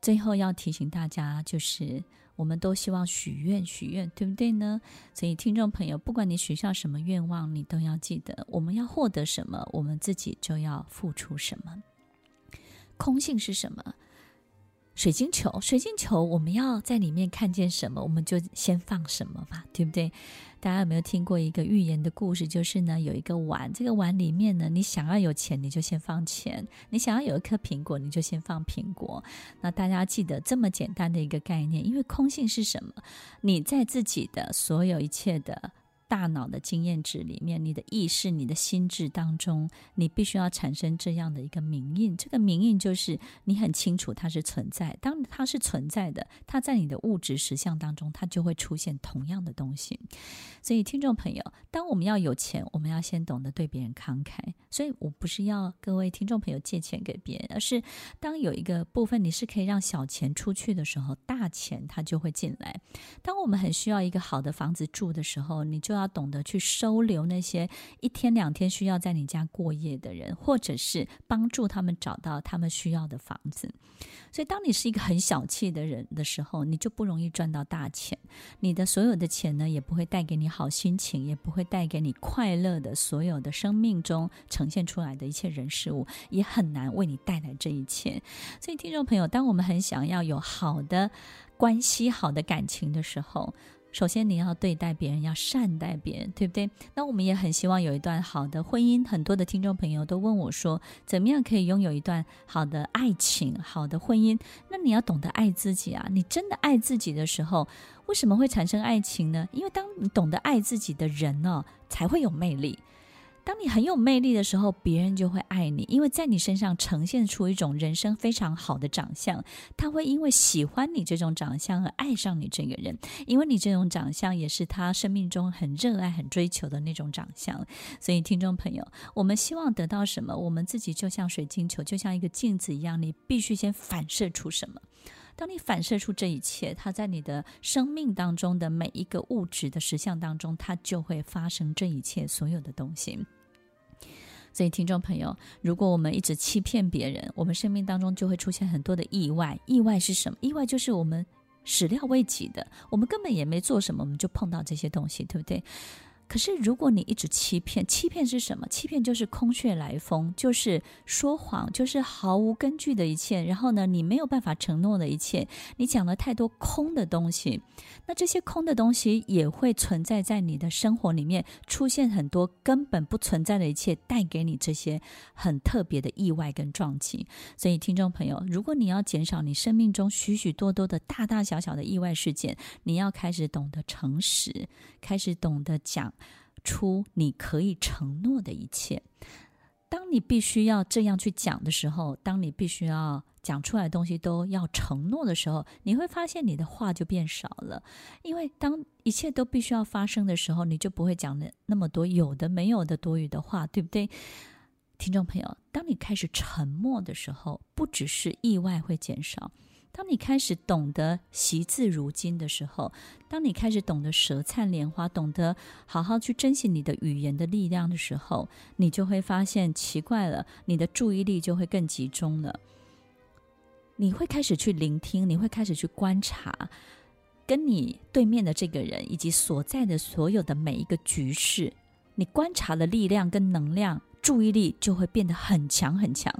最后要提醒大家，就是我们都希望许愿，许愿，对不对呢？所以听众朋友，不管你许下什么愿望，你都要记得，我们要获得什么，我们自己就要付出什么。空性是什么？水晶球，水晶球，我们要在里面看见什么，我们就先放什么嘛，对不对？大家有没有听过一个寓言的故事？就是呢，有一个碗，这个碗里面呢，你想要有钱，你就先放钱；你想要有一颗苹果，你就先放苹果。那大家记得这么简单的一个概念，因为空性是什么？你在自己的所有一切的。大脑的经验值里面，你的意识、你的心智当中，你必须要产生这样的一个铭印。这个铭印就是你很清楚它是存在。当它是存在的，它在你的物质实相当中，它就会出现同样的东西。所以，听众朋友，当我们要有钱，我们要先懂得对别人慷慨。所以我不是要各位听众朋友借钱给别人，而是当有一个部分你是可以让小钱出去的时候，大钱它就会进来。当我们很需要一个好的房子住的时候，你就要。要懂得去收留那些一天两天需要在你家过夜的人，或者是帮助他们找到他们需要的房子。所以，当你是一个很小气的人的时候，你就不容易赚到大钱。你的所有的钱呢，也不会带给你好心情，也不会带给你快乐的。所有的生命中呈现出来的一切人事物，也很难为你带来这一切。所以，听众朋友，当我们很想要有好的关系、好的感情的时候，首先，你要对待别人，要善待别人，对不对？那我们也很希望有一段好的婚姻。很多的听众朋友都问我说，怎么样可以拥有一段好的爱情、好的婚姻？那你要懂得爱自己啊！你真的爱自己的时候，为什么会产生爱情呢？因为当你懂得爱自己的人呢，才会有魅力。当你很有魅力的时候，别人就会爱你，因为在你身上呈现出一种人生非常好的长相，他会因为喜欢你这种长相而爱上你这个人，因为你这种长相也是他生命中很热爱、很追求的那种长相。所以，听众朋友，我们希望得到什么，我们自己就像水晶球，就像一个镜子一样，你必须先反射出什么。当你反射出这一切，它在你的生命当中的每一个物质的实相当中，它就会发生这一切所有的东西。所以，听众朋友，如果我们一直欺骗别人，我们生命当中就会出现很多的意外。意外是什么？意外就是我们始料未及的，我们根本也没做什么，我们就碰到这些东西，对不对？可是，如果你一直欺骗，欺骗是什么？欺骗就是空穴来风，就是说谎，就是毫无根据的一切。然后呢，你没有办法承诺的一切，你讲了太多空的东西。那这些空的东西也会存在在你的生活里面，出现很多根本不存在的一切，带给你这些很特别的意外跟撞击。所以，听众朋友，如果你要减少你生命中许许多多的大大小小的意外事件，你要开始懂得诚实，开始懂得讲。出你可以承诺的一切。当你必须要这样去讲的时候，当你必须要讲出来的东西都要承诺的时候，你会发现你的话就变少了。因为当一切都必须要发生的时候，你就不会讲的那么多有的没有的多余的话，对不对？听众朋友，当你开始沉默的时候，不只是意外会减少。当你开始懂得惜字如金的时候，当你开始懂得舌灿莲花，懂得好好去珍惜你的语言的力量的时候，你就会发现奇怪了，你的注意力就会更集中了。你会开始去聆听，你会开始去观察，跟你对面的这个人以及所在的所有的每一个局势，你观察的力量跟能量，注意力就会变得很强很强。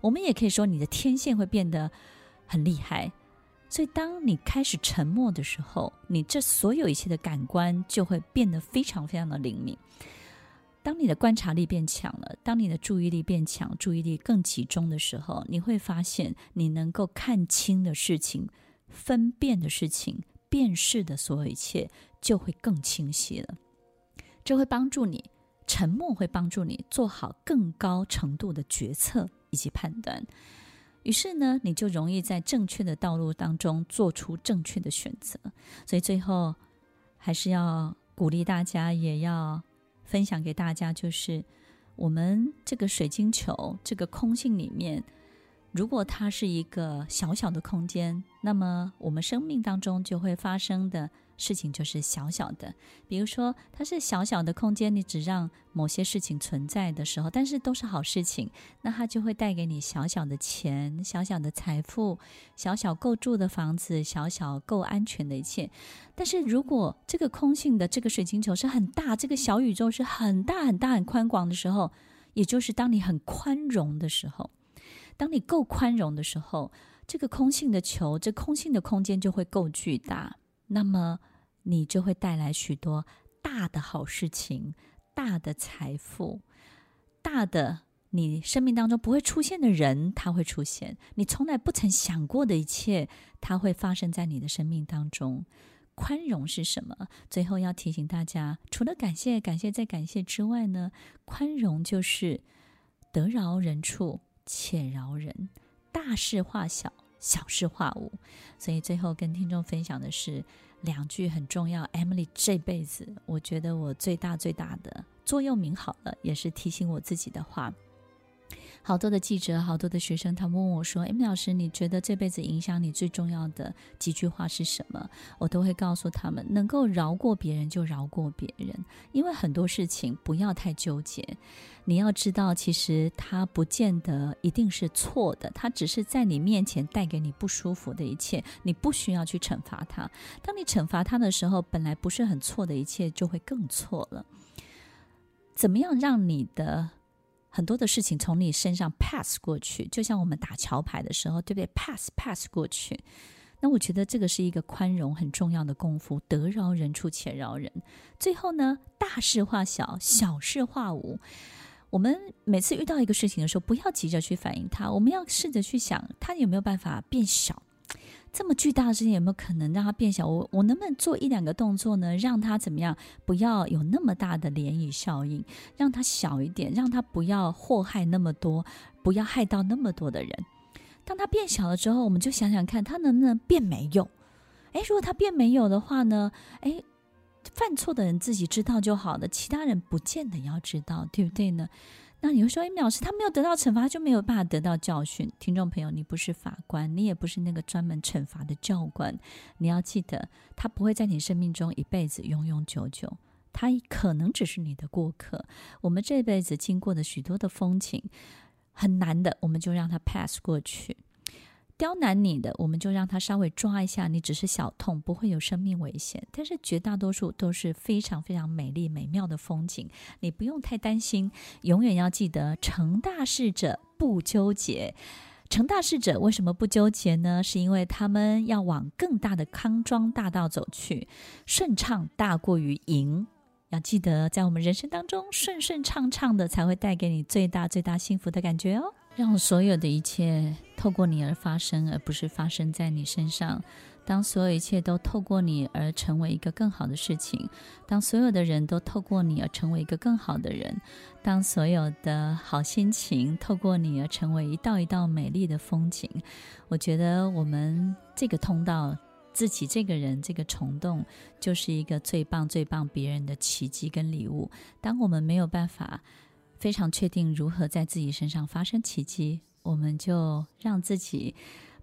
我们也可以说，你的天线会变得。很厉害，所以当你开始沉默的时候，你这所有一切的感官就会变得非常非常的灵敏。当你的观察力变强了，当你的注意力变强，注意力更集中的时候，你会发现你能够看清的事情、分辨的事情、辨识的所有一切就会更清晰了。这会帮助你，沉默会帮助你做好更高程度的决策以及判断。于是呢，你就容易在正确的道路当中做出正确的选择。所以最后还是要鼓励大家，也要分享给大家，就是我们这个水晶球，这个空性里面，如果它是一个小小的空间，那么我们生命当中就会发生的事情就是小小的，比如说它是小小的空间，你只让某些事情存在的时候，但是都是好事情，那它就会带给你小小的钱、小小的财富、小小够住的房子、小小够安全的一切。但是如果这个空性的这个水晶球是很大，这个小宇宙是很大很大很宽广的时候，也就是当你很宽容的时候，当你够宽容的时候，这个空性的球，这空性的空间就会够巨大，那么。你就会带来许多大的好事情、大的财富、大的你生命当中不会出现的人，他会出现。你从来不曾想过的一切，它会发生在你的生命当中。宽容是什么？最后要提醒大家，除了感谢、感谢再感谢之外呢，宽容就是得饶人处且饶人，大事化小，小事化无。所以最后跟听众分享的是。两句很重要，Emily 这辈子，我觉得我最大最大的座右铭好了，也是提醒我自己的话。好多的记者，好多的学生，他问我说：“M 老师，你觉得这辈子影响你最重要的几句话是什么？”我都会告诉他们：能够饶过别人就饶过别人，因为很多事情不要太纠结。你要知道，其实他不见得一定是错的，他只是在你面前带给你不舒服的一切，你不需要去惩罚他。当你惩罚他的时候，本来不是很错的一切就会更错了。怎么样让你的？很多的事情从你身上 pass 过去，就像我们打桥牌的时候，对不对？pass pass 过去。那我觉得这个是一个宽容很重要的功夫，得饶人处且饶人。最后呢，大事化小，小事化无。我们每次遇到一个事情的时候，不要急着去反应它，我们要试着去想，它有没有办法变小。这么巨大的事情有没有可能让它变小？我我能不能做一两个动作呢？让它怎么样？不要有那么大的涟漪效应，让它小一点，让它不要祸害那么多，不要害到那么多的人。当它变小了之后，我们就想想看，它能不能变没有？诶，如果它变没有的话呢？诶，犯错的人自己知道就好了，其他人不见得要知道，对不对呢？那你会说，诶，老师，他没有得到惩罚，就没有办法得到教训。听众朋友，你不是法官，你也不是那个专门惩罚的教官。你要记得，他不会在你生命中一辈子永永久久，他可能只是你的过客。我们这辈子经过的许多的风景，很难的，我们就让他 pass 过去。刁难你的，我们就让他稍微抓一下，你只是小痛，不会有生命危险。但是绝大多数都是非常非常美丽美妙的风景，你不用太担心。永远要记得，成大事者不纠结。成大事者为什么不纠结呢？是因为他们要往更大的康庄大道走去，顺畅大过于赢。要记得，在我们人生当中，顺顺畅畅的才会带给你最大最大幸福的感觉哦。让所有的一切透过你而发生，而不是发生在你身上。当所有一切都透过你而成为一个更好的事情，当所有的人都透过你而成为一个更好的人，当所有的好心情透过你而成为一道一道美丽的风景，我觉得我们这个通道，自己这个人这个虫洞，就是一个最棒最棒别人的奇迹跟礼物。当我们没有办法。非常确定如何在自己身上发生奇迹，我们就让自己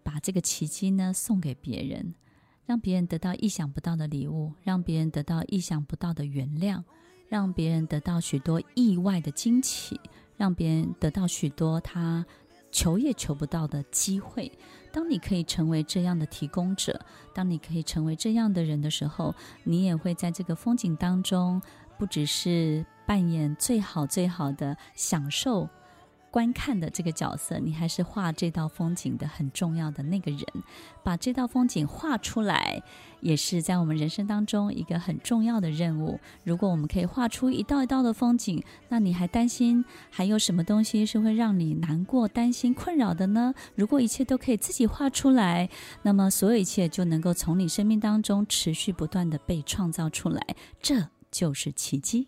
把这个奇迹呢送给别人，让别人得到意想不到的礼物，让别人得到意想不到的原谅，让别人得到许多意外的惊喜，让别人得到许多他求也求不到的机会。当你可以成为这样的提供者，当你可以成为这样的人的时候，你也会在这个风景当中，不只是。扮演最好最好的享受观看的这个角色，你还是画这道风景的很重要的那个人，把这道风景画出来，也是在我们人生当中一个很重要的任务。如果我们可以画出一道一道的风景，那你还担心还有什么东西是会让你难过、担心、困扰的呢？如果一切都可以自己画出来，那么所有一切就能够从你生命当中持续不断地被创造出来，这就是奇迹。